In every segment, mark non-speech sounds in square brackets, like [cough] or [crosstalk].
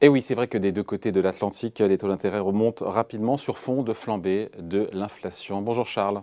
Et oui, c'est vrai que des deux côtés de l'Atlantique, les taux d'intérêt remontent rapidement sur fond de flambée de l'inflation. Bonjour Charles.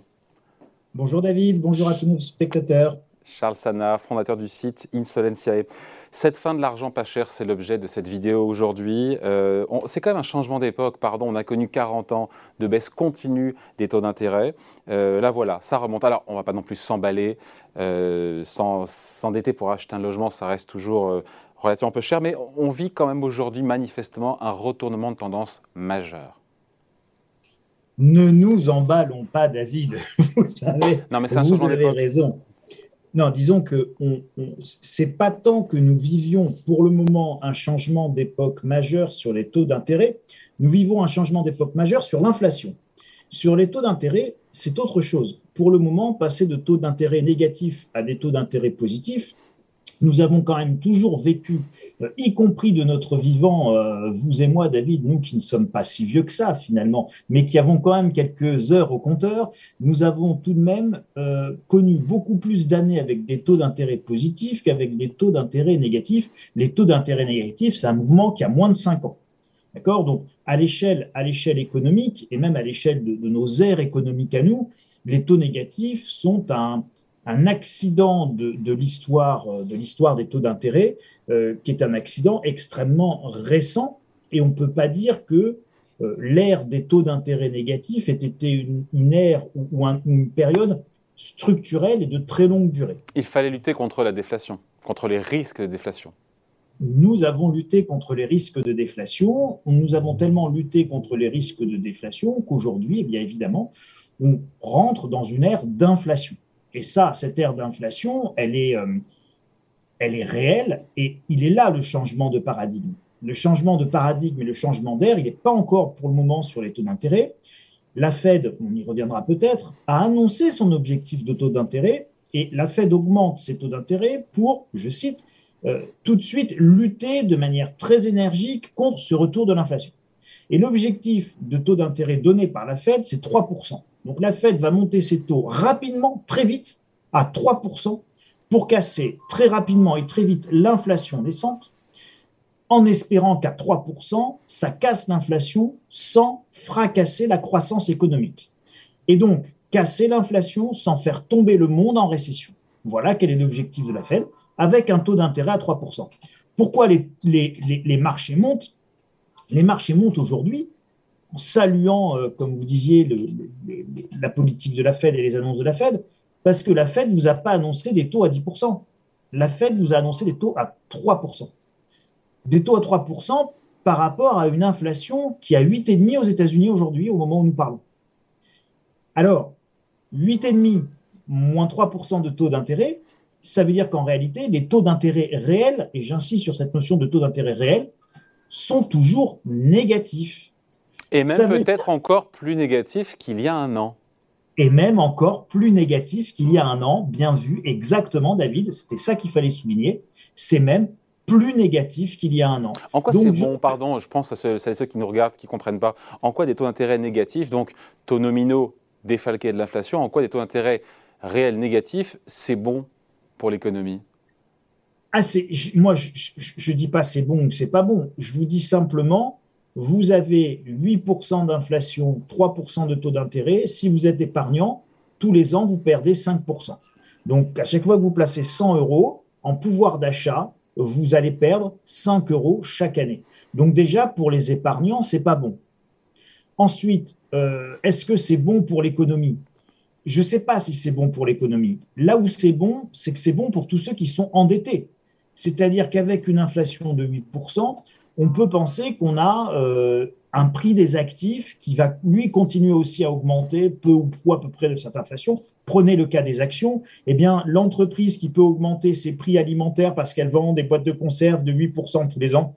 Bonjour David, bonjour à tous nos spectateurs. Charles Sana, fondateur du site Insolentiae. Cette fin de l'argent pas cher, c'est l'objet de cette vidéo aujourd'hui. Euh, c'est quand même un changement d'époque, pardon. On a connu 40 ans de baisse continue des taux d'intérêt. Euh, là, voilà, ça remonte. Alors, on ne va pas non plus s'emballer, euh, s'endetter pour acheter un logement, ça reste toujours relativement peu cher, mais on vit quand même aujourd'hui manifestement un retournement de tendance majeur. Ne nous emballons pas, David. [laughs] Vous savez, non, mais vous avez raison. Non, disons que on, c'est pas tant que nous vivions pour le moment un changement d'époque majeur sur les taux d'intérêt, nous vivons un changement d'époque majeur sur l'inflation. Sur les taux d'intérêt, c'est autre chose. Pour le moment, passer de taux d'intérêt négatifs à des taux d'intérêt positifs, nous avons quand même toujours vécu, euh, y compris de notre vivant, euh, vous et moi, David, nous qui ne sommes pas si vieux que ça finalement, mais qui avons quand même quelques heures au compteur, nous avons tout de même euh, connu beaucoup plus d'années avec des taux d'intérêt positifs qu'avec des taux d'intérêt négatifs. Les taux d'intérêt négatifs, c'est un mouvement qui a moins de 5 ans. D'accord? Donc, à l'échelle, à l'échelle économique et même à l'échelle de, de nos aires économiques à nous, les taux négatifs sont un, un accident de, l'histoire euh, de l'histoire des taux d'intérêt, euh, qui est un accident extrêmement récent, et on ne peut pas dire que euh, l'ère des taux d'intérêt négatifs ait été une, ère ou, une période structurelle et de très longue durée. Il fallait lutter contre la déflation, contre les risques de déflation. Nous avons lutté contre les risques de déflation. Nous avons tellement lutté contre les risques de déflation qu'aujourd'hui, eh bien évidemment, on rentre dans une ère d'inflation. Et ça, cette ère d'inflation, elle est, euh, elle est réelle et il est là le changement de paradigme. Le changement de paradigme et le changement d'air, il n'est pas encore pour le moment sur les taux d'intérêt. La Fed, on y reviendra peut-être, a annoncé son objectif de taux d'intérêt et la Fed augmente ses taux d'intérêt pour, je cite, euh, tout de suite lutter de manière très énergique contre ce retour de l'inflation. Et l'objectif de taux d'intérêt donné par la Fed, c'est 3%. Donc la Fed va monter ses taux rapidement, très vite, à 3%, pour casser très rapidement et très vite l'inflation naissante, en espérant qu'à 3%, ça casse l'inflation sans fracasser la croissance économique. Et donc, casser l'inflation sans faire tomber le monde en récession. Voilà quel est l'objectif de la Fed, avec un taux d'intérêt à 3%. Pourquoi les, les marchés montent? Les marchés montent aujourd'hui en saluant, euh, comme vous disiez, la politique de la Fed et les annonces de la Fed, parce que la Fed ne vous a pas annoncé des taux à 10%. La Fed vous a annoncé des taux à 3%. Des taux à 3% par rapport à une inflation qui a 8,5 aux États-Unis aujourd'hui, au moment où nous parlons. Alors, 8,5 moins 3% de taux d'intérêt, ça veut dire qu'en réalité, les taux d'intérêt réels, et j'insiste sur cette notion de taux d'intérêt réel, sont toujours négatifs. Et même peut-être encore plus négatif qu'il y a un an. Et même encore plus négatif qu'il y a un an, bien vu, exactement David, c'était ça qu'il fallait souligner, c'est même plus négatif qu'il y a un an. En quoi c'est bon, pardon, je pense à ceux, ceux qui nous regardent, qui ne comprennent pas, en quoi des taux d'intérêt négatifs, donc taux nominaux défalqués de l'inflation, en quoi des taux d'intérêt réels négatifs, c'est bon pour l'économie? Ah, Moi, je ne dis pas c'est bon ou c'est pas bon, je vous dis simplement vous avez 8% d'inflation, 3% de taux d'intérêt. Si vous êtes épargnant, tous les ans, vous perdez 5%. Donc, à chaque fois que vous placez 100 euros en pouvoir d'achat, vous allez perdre 5 euros chaque année. Donc, déjà, pour les épargnants, c'est pas bon. Ensuite, euh, est-ce que c'est bon pour l'économie? Je ne sais pas si c'est bon pour l'économie. Là où c'est bon, c'est que c'est bon pour tous ceux qui sont endettés. C'est-à-dire qu'avec une inflation de 8%, on peut penser qu'on a euh, un prix des actifs qui va, lui, continuer aussi à augmenter peu ou prou à peu près de cette inflation. Prenez le cas des actions. Eh bien, l'entreprise qui peut augmenter ses prix alimentaires parce qu'elle vend des boîtes de conserve de 8% tous les ans,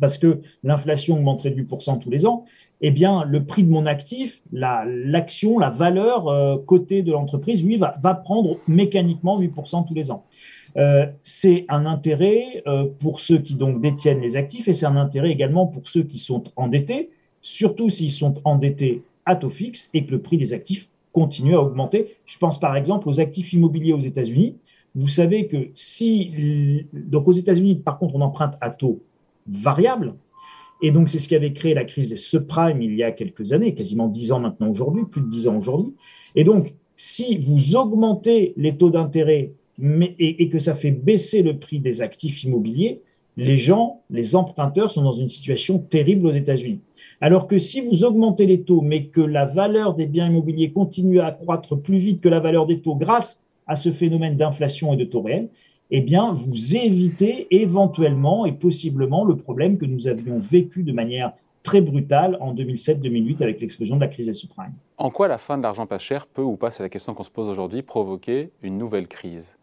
parce que l'inflation augmenterait de 8% tous les ans, eh bien, le prix de mon actif, l'action, la, valeur euh, cotée de l'entreprise, lui, va, va prendre mécaniquement 8% tous les ans. Euh, c'est un intérêt euh, pour ceux qui donc détiennent les actifs et c'est un intérêt également pour ceux qui sont endettés, surtout s'ils sont endettés à taux fixe et que le prix des actifs continue à augmenter. Je pense par exemple aux actifs immobiliers aux États-Unis. Vous savez que si, donc aux États-Unis, par contre, on emprunte à taux variable, Et donc, c'est ce qui avait créé la crise des subprimes il y a quelques années, quasiment dix ans maintenant aujourd'hui, plus de dix ans aujourd'hui. Et donc, si vous augmentez les taux d'intérêt et, et, que ça fait baisser le prix des actifs immobiliers, les gens, les emprunteurs sont dans une situation terrible aux États-Unis. Alors que si vous augmentez les taux, mais que la valeur des biens immobiliers continue à croître plus vite que la valeur des taux grâce à ce phénomène d'inflation et de taux réels, eh bien, vous évitez éventuellement et possiblement le problème que nous avions vécu de manière très brutale en 2007-2008 avec l'explosion de la crise des subprimes. En quoi la fin de l'argent pas cher peut ou pas, c'est la question qu'on se pose aujourd'hui, provoquer une nouvelle crise?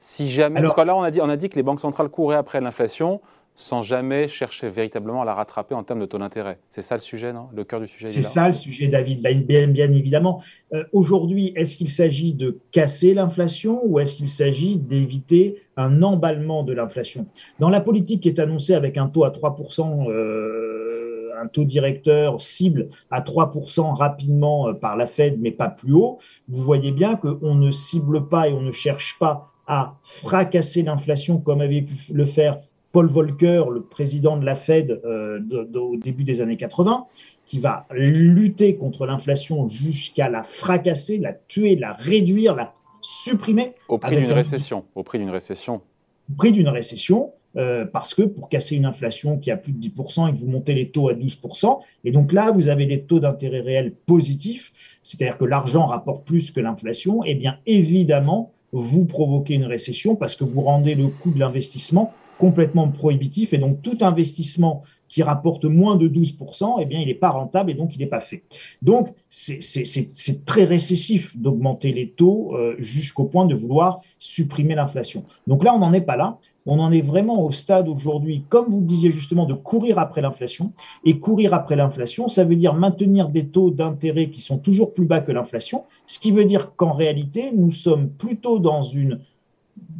Si jamais, parce que là on a, dit, on a dit que les banques centrales couraient après l'inflation, sans jamais chercher véritablement à la rattraper en termes de taux d'intérêt. C'est ça le sujet, non? Le cœur du sujet C'est ça le sujet, David, bien, bien évidemment. Euh, aujourd'hui, est-ce qu'il s'agit de casser l'inflation ou est-ce qu'il s'agit d'éviter un emballement de l'inflation? Dans la politique qui est annoncée avec un taux à 3%, euh, un taux directeur cible à 3% rapidement euh, par la Fed, mais pas plus haut, vous voyez bien qu'on ne cible pas et on ne cherche pas à fracasser l'inflation comme avait pu le faire Paul Volcker, le président de la Fed euh, au début des années 80, qui va lutter contre l'inflation jusqu'à la fracasser, la tuer, la réduire, la supprimer. Au prix d'une récession. Au prix d'une récession. Au prix d'une récession. Euh, parce que pour casser une inflation qui a plus de 10% et que vous montez les taux à 12%, et donc là, vous avez des taux d'intérêt réels positifs, c'est-à-dire que l'argent rapporte plus que l'inflation, et eh bien évidemment, vous provoquez une récession parce que vous rendez le coût de l'investissement complètement prohibitif et donc tout investissement qui rapporte moins de 12%, eh bien, il n'est pas rentable et donc il n'est pas fait. Donc, c'est très récessif d'augmenter les taux euh, jusqu'au point de vouloir supprimer l'inflation. Donc là, on n'en est pas là. On en est vraiment au stade aujourd'hui, comme vous le disiez justement, de courir après l'inflation. Et courir après l'inflation, ça veut dire maintenir des taux d'intérêt qui sont toujours plus bas que l'inflation, ce qui veut dire qu'en réalité, nous sommes plutôt dans une,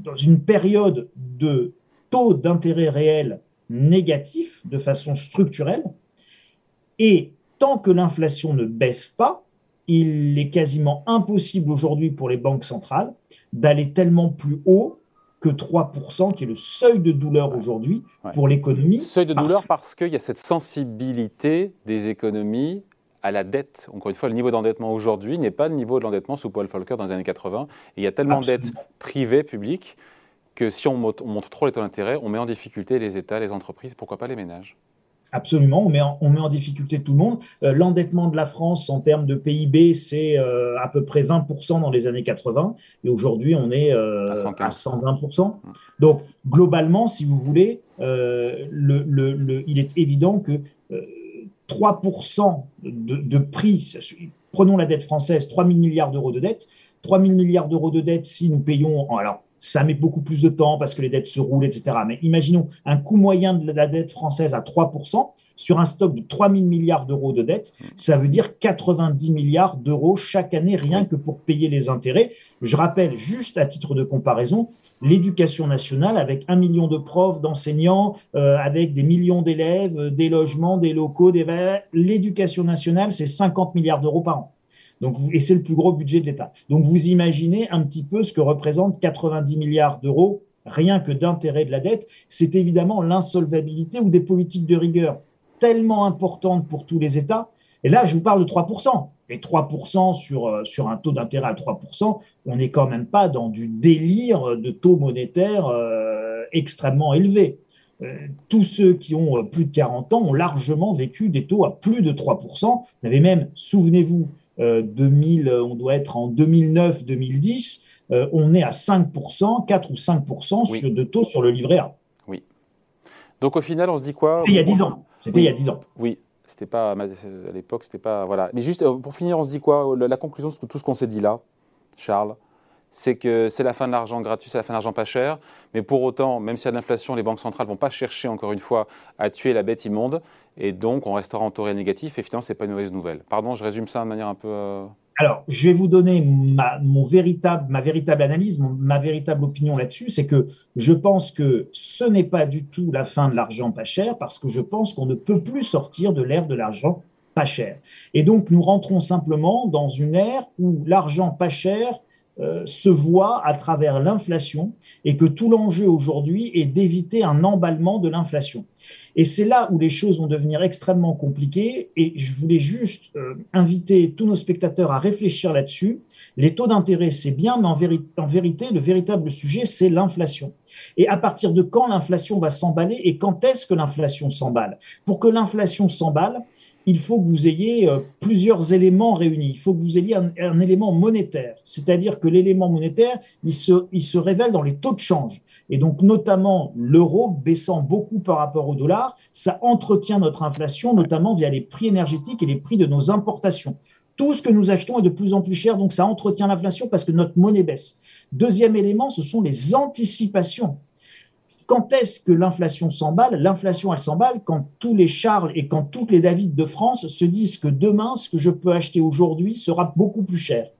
dans une période de taux d'intérêt réel négatif de façon structurelle. Et tant que l'inflation ne baisse pas, il est quasiment impossible aujourd'hui pour les banques centrales d'aller tellement plus haut que 3%, qui est le seuil de douleur aujourd'hui pour l'économie. Seuil de douleur parce qu'il y a cette sensibilité des économies à la dette. Encore une fois, le niveau d'endettement aujourd'hui n'est pas le niveau de l'endettement sous Paul Volcker dans les années 80. Et il y a tellement de dettes privées, publiques, que si on montre, trop les taux d'intérêt, on met en difficulté les États, les entreprises, pourquoi pas les ménages? Absolument, on met, en, on met en difficulté tout le monde. Euh, l'endettement de la France en termes de PIB, c'est euh, à peu près 20% dans les années 80, et aujourd'hui on est euh, à, 120%. Donc globalement, si vous voulez, le, il est évident que 3% de, de, prix, prenons la dette française, 3 000 milliards d'euros de dette, 3 000 milliards d'euros de dette si nous payons, alors ça met beaucoup plus de temps parce que les dettes se roulent, etc. Mais imaginons un coût moyen de la dette française à 3% sur un stock de 3 000 milliards d'euros de dette. Ça veut dire 90 milliards d'euros chaque année rien que pour payer les intérêts. Je rappelle juste à titre de comparaison, l'éducation nationale avec un million de profs, d'enseignants, euh, avec des millions d'élèves, des logements, des locaux, des... l'éducation nationale, c'est 50 milliards d'euros par an. Donc, et c'est le plus gros budget de l'État. Donc, vous imaginez un petit peu ce que représente 90 milliards d'euros rien que d'intérêt de la dette. C'est évidemment l'insolvabilité ou des politiques de rigueur tellement importantes pour tous les États. Et là, je vous parle de 3%. Et 3% sur, euh, sur un taux d'intérêt à 3%, on n'est quand même pas dans du délire de taux monétaires euh, extrêmement élevés. Euh, tous ceux qui ont plus de 40 ans ont largement vécu des taux à plus de 3%. Vous avez même, souvenez-vous, 2000, euh, on doit être en 2009-2010, euh, on est à 5%, 4 ou 5% de taux sur le livret A. Oui. Donc au final, on se dit quoi? Il y a 10 ans. C'était il y a 10 ans. Oui. C'était pas à l'époque, c'était pas voilà. Mais juste euh, pour finir, on se dit quoi? La conclusion de tout ce qu'on s'est dit là, Charles, c'est que c'est la fin de l'argent gratuit, c'est la fin de l'argent pas cher. Mais pour autant, même s'il y a de l'inflation, les banques centrales vont pas chercher, encore une fois, à tuer la bête immonde. Et donc, on restera en taux réel négatif. Et finalement, ce n'est pas une mauvaise nouvelle. Pardon, je résume ça de manière un peu. Euh, Alors, je vais vous donner ma, véritable analyse, ma véritable opinion là-dessus. C'est que je pense que ce n'est pas du tout la fin de l'argent pas cher, parce que je pense qu'on ne peut plus sortir de l'ère de l'argent pas cher. Et donc, nous rentrons simplement dans une ère où l'argent pas cher euh, se voit à travers l'inflation et que tout l'enjeu aujourd'hui est d'éviter un emballement de l'inflation. Et c'est là où les choses vont devenir extrêmement compliquées. Et je voulais juste euh, inviter tous nos spectateurs à réfléchir là-dessus. Les taux d'intérêt, c'est bien, mais en, en, vérité, le véritable sujet, c'est l'inflation. Et à partir de quand l'inflation va s'emballer et quand est-ce que l'inflation s'emballe? Pour que l'inflation s'emballe, il faut que vous ayez euh, plusieurs éléments réunis. Il faut que vous ayez un, élément monétaire, c'est-à-dire que l'élément monétaire, se, il se révèle dans les taux de change. Et donc, notamment, l'euro baissant beaucoup par rapport au dollar, ça entretient notre inflation, notamment via les prix énergétiques et les prix de nos importations. Tout ce que nous achetons est de plus en plus cher, donc ça entretient l'inflation parce que notre monnaie baisse. Deuxième élément, ce sont les anticipations. Quand est-ce que l'inflation s'emballe? L'inflation, elle s'emballe quand tous les Charles et quand toutes les David de France se disent que demain, ce que je peux acheter aujourd'hui sera beaucoup plus cher.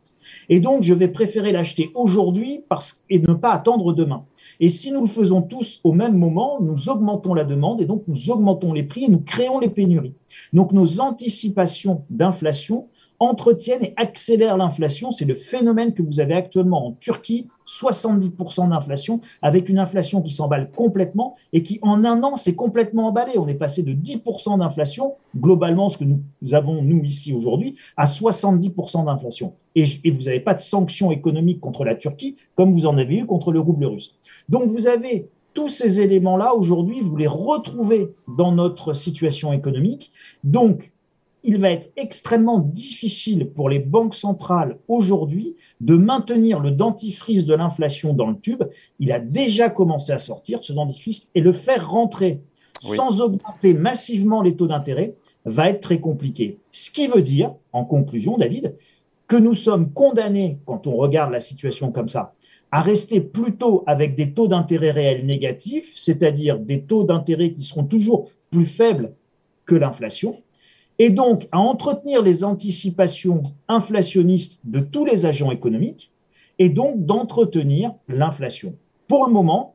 Et donc, je vais préférer l'acheter aujourd'hui et ne pas attendre demain. Et si nous le faisons tous au même moment, nous augmentons la demande et donc nous augmentons les prix et nous créons les pénuries. Donc nos anticipations d'inflation entretiennent et accélèrent l'inflation. C'est le phénomène que vous avez actuellement en Turquie, 70% d'inflation, avec une inflation qui s'emballe complètement et qui en un an s'est complètement emballée. On est passé de 10% d'inflation, globalement ce que nous avons nous ici aujourd'hui, à 70% d'inflation. Et, et, vous n'avez pas de sanctions économiques contre la Turquie comme vous en avez eu contre le rouble russe. Donc vous avez tous ces éléments-là aujourd'hui, vous les retrouvez dans notre situation économique. Donc il va être extrêmement difficile pour les banques centrales aujourd'hui de maintenir le dentifrice de l'inflation dans le tube. Il a déjà commencé à sortir, ce dentifrice, et le faire rentrer sans augmenter massivement les taux d'intérêt va être très compliqué. Ce qui veut dire, en conclusion, David, que nous sommes condamnés, quand on regarde la situation comme ça, à rester plutôt avec des taux d'intérêt réels négatifs, c'est-à-dire des taux d'intérêt qui seront toujours plus faibles que l'inflation, et donc à entretenir les anticipations inflationnistes de tous les agents économiques, et donc d'entretenir l'inflation. Pour le moment,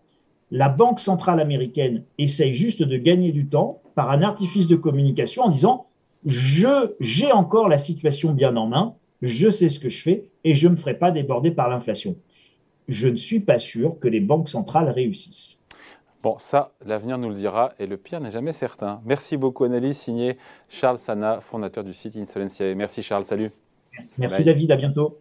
la Banque centrale américaine essaye juste de gagner du temps par un artifice de communication en disant je j'ai encore la situation bien en main, je sais ce que je fais et je ne me ferai pas déborder par l'inflation. Je ne suis pas sûr que les banques centrales réussissent. Bon, ça, l'avenir nous le dira, et le pire n'est jamais certain. Merci beaucoup, analyse signée Charles Sana, fondateur du site Insolencia. Merci Charles, salut. Merci David, à bientôt.